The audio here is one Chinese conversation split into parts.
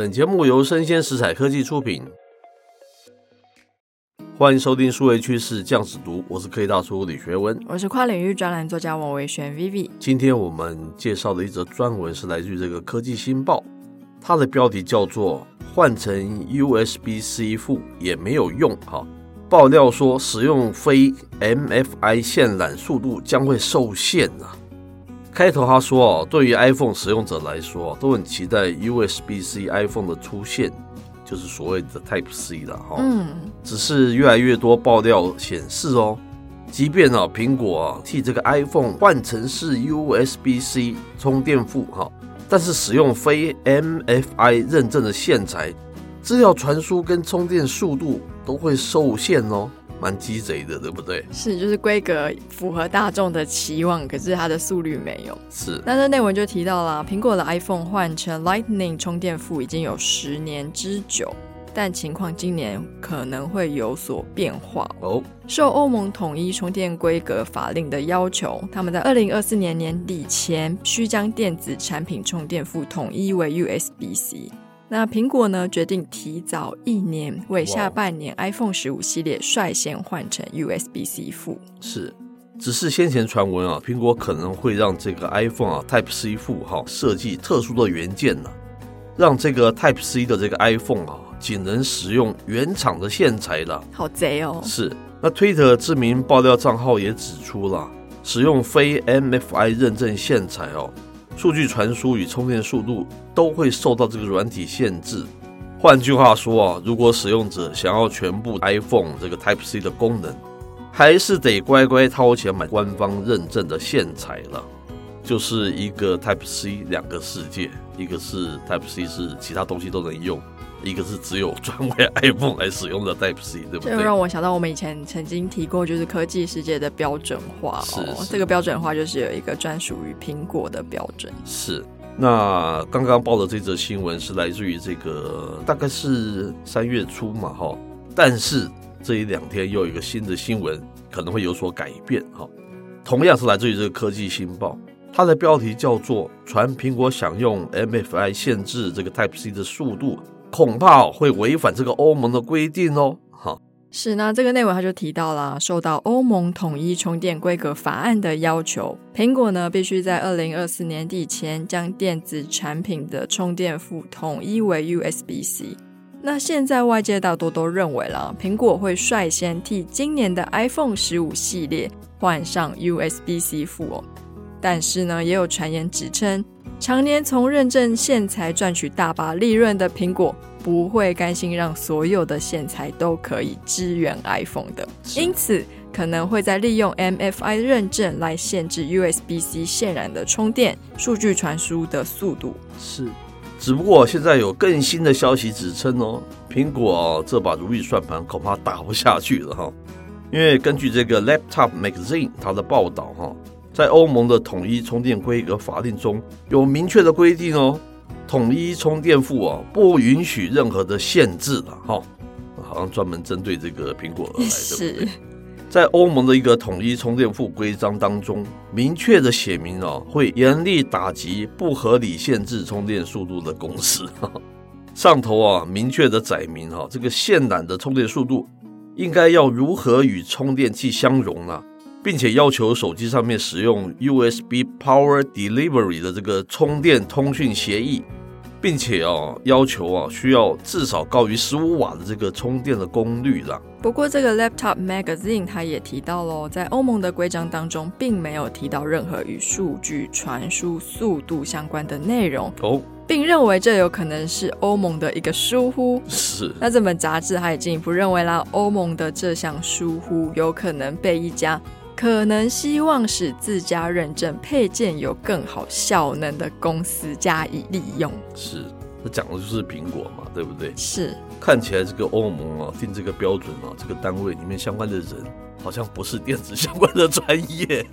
本节目由生鲜食材科技出品，欢迎收听数位趋势酱子读，我是科技大叔李学文，我是跨领域专栏作家王维轩 Vivi。今天我们介绍的一则专文是来自于这个科技新报，它的标题叫做“换成 USB-C 副也没有用”哈。爆料说，使用非 MFI 线缆速度将会受限啊。开头他说哦，对于 iPhone 使用者来说，都很期待 USB-C iPhone 的出现，就是所谓的 Type C 了哈。嗯。只是越来越多爆料显示哦，即便啊苹果啊替这个 iPhone 换成是 USB-C 充电副哈，但是使用非 MFI 认证的线材，资料传输跟充电速度都会受限哦。蛮鸡贼的，对不对？是，就是规格符合大众的期望，可是它的速率没有。是，那这内文就提到了，苹果的 iPhone 换成 Lightning 充电副已经有十年之久，但情况今年可能会有所变化哦。受欧盟统一充电规格法令的要求，他们在二零二四年年底前需将电子产品充电副统一为 USB-C。那苹果呢，决定提早一年，为下半年 iPhone 十五系列率先换成 USB-C 副。是，只是先前传闻啊，苹果可能会让这个 iPhone 啊 Type C 副哈设计特殊的元件呢、啊，让这个 Type C 的这个 iPhone 啊仅能使用原厂的线材了。好贼哦！是，那 Twitter 知名爆料账号也指出了，使用非 MFI 认证线材哦。数据传输与充电速度都会受到这个软体限制。换句话说啊，如果使用者想要全部 iPhone 这个 Type C 的功能，还是得乖乖掏钱买官方认证的线材了。就是一个 Type C 两个世界，一个是 Type C 是其他东西都能用。一个是只有专为 iPhone 来使用的 Type C，对不对？这让我想到我们以前曾经提过，就是科技世界的标准化哦。是，是这个标准化就是有一个专属于苹果的标准。是。那刚刚报的这则新闻是来自于这个大概是三月初嘛，哈。但是这一两天又有一个新的新闻可能会有所改变，哈。同样是来自于这个科技新报，它的标题叫做“传苹果想用 MFI 限制这个 Type C 的速度”。恐怕会违反这个欧盟的规定哦。哈，是，那这个内文他就提到了，受到欧盟统一充电规格法案的要求，苹果呢必须在二零二四年底前将电子产品的充电副统一为 USB-C。那现在外界大多都认为了，苹果会率先替今年的 iPhone 十五系列换上 USB-C 副哦。但是呢，也有传言指称。常年从认证线材赚取大把利润的苹果，不会甘心让所有的线材都可以支援 iPhone 的，因此可能会在利用 MFI 认证来限制 USB-C 线缆的充电、数据传输的速度。是，只不过现在有更新的消息指称哦，苹果哦，这把如意算盘恐怕打不下去了哈，因为根据这个 Laptop Magazine 它的报道哈。在欧盟的统一充电规格法令中有明确的规定哦，统一充电副啊不允许任何的限制了哈，好像专门针对这个苹果而来，对不对？在欧盟的一个统一充电副规章当中，明确的写明哦，会严厉打击不合理限制充电速度的公司。上头啊，明确的载明哈，这个线缆的充电速度应该要如何与充电器相容呢？并且要求手机上面使用 USB Power Delivery 的这个充电通讯协议，并且哦要求啊需要至少高于十五瓦的这个充电的功率啦。不过这个 Laptop Magazine 它也提到喽，在欧盟的规章当中，并没有提到任何与数据传输速度相关的内容哦，并认为这有可能是欧盟的一个疏忽。是。那这本杂志它也进一步认为啦，欧盟的这项疏忽有可能被一家。可能希望使自家认证配件有更好效能的公司加以利用。是，那讲的就是苹果嘛，对不对？是。看起来这个欧盟啊，定这个标准啊，这个单位里面相关的人好像不是电子相关的专业。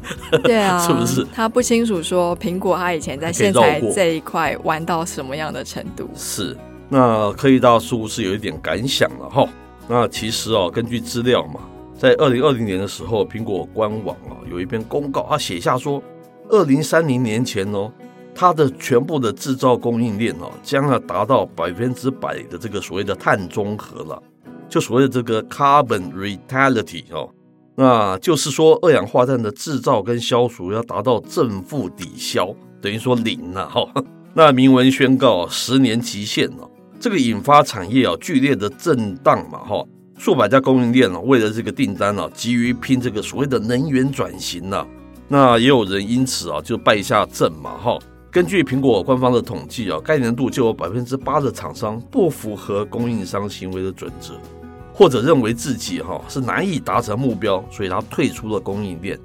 对啊，是不是？他不清楚说苹果他以前在线材这一块玩到什么样的程度。是。那科技大叔是有一点感想了哈。那其实哦，根据资料嘛。在二零二零年的时候，苹果官网啊有一篇公告，他写下说，二零三零年前哦，它的全部的制造供应链哦，将要达到百分之百的这个所谓的碳中和了，就所谓的这个 carbon neutrality 哦，那就是说二氧化碳的制造跟消除要达到正负抵消，等于说零了哈。那明文宣告十年期限哦，这个引发产业啊剧烈的震荡嘛哈，数百家供应链啊为了这个订单啊急于拼这个所谓的能源转型呢，那也有人因此啊就败下阵嘛哈。根据苹果官方的统计啊，该年度就有百分之八的厂商不符合供应商行为的准则，或者认为自己哈是难以达成目标，所以他退出了供应链。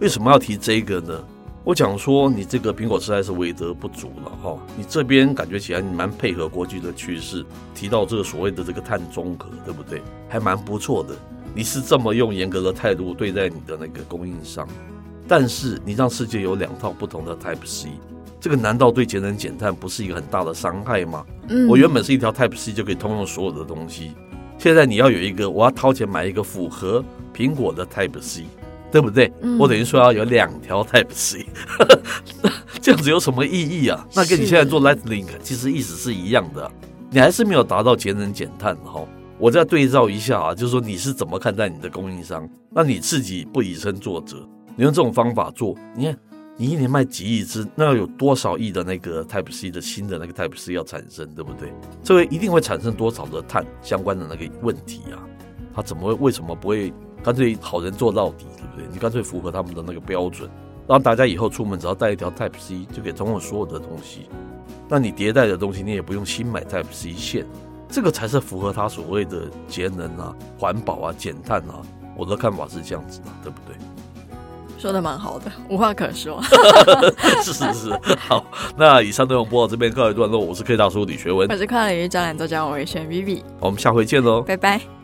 为什么要提这个呢？我讲说你这个苹果实在是为德不足了哈。你这边感觉起来你蛮配合国际的趋势，提到这个所谓的这个碳中和，对不对？还蛮不错的。你是这么用严格的态度对待你的那个供应商，但是你让世界有两套不同的 Type C。这个难道对节能减碳不是一个很大的伤害吗？嗯，我原本是一条 Type C 就可以通用所有的东西，现在你要有一个，我要掏钱买一个符合苹果的 Type C，对不对？嗯，我等于说要有两条 Type C，这样子有什么意义啊？那跟你现在做 Lightning 其实意思是一样的，你还是没有达到节能减碳哈。我再对照一下啊，就是说你是怎么看待你的供应商？那你自己不以身作则，你用这种方法做，你看。你一年卖几亿只，那要有多少亿的那个 Type C 的新的那个 Type C 要产生，对不对？这个一定会产生多少的碳相关的那个问题啊？他怎么会为什么不会干脆好人做到底，对不对？你干脆符合他们的那个标准，让大家以后出门只要带一条 Type C 就可以通过所有的东西。那你迭代的东西你也不用新买 Type C 线，这个才是符合他所谓的节能啊、环保啊、减碳啊。我的看法是这样子的，对不对？说的蛮好的，无话可说。是是是，好，那以上内容播到这边告一段落。我是 K 大叔李学文，我是跨领域专栏作家王维轩 Vivi，我们下回见喽，拜拜。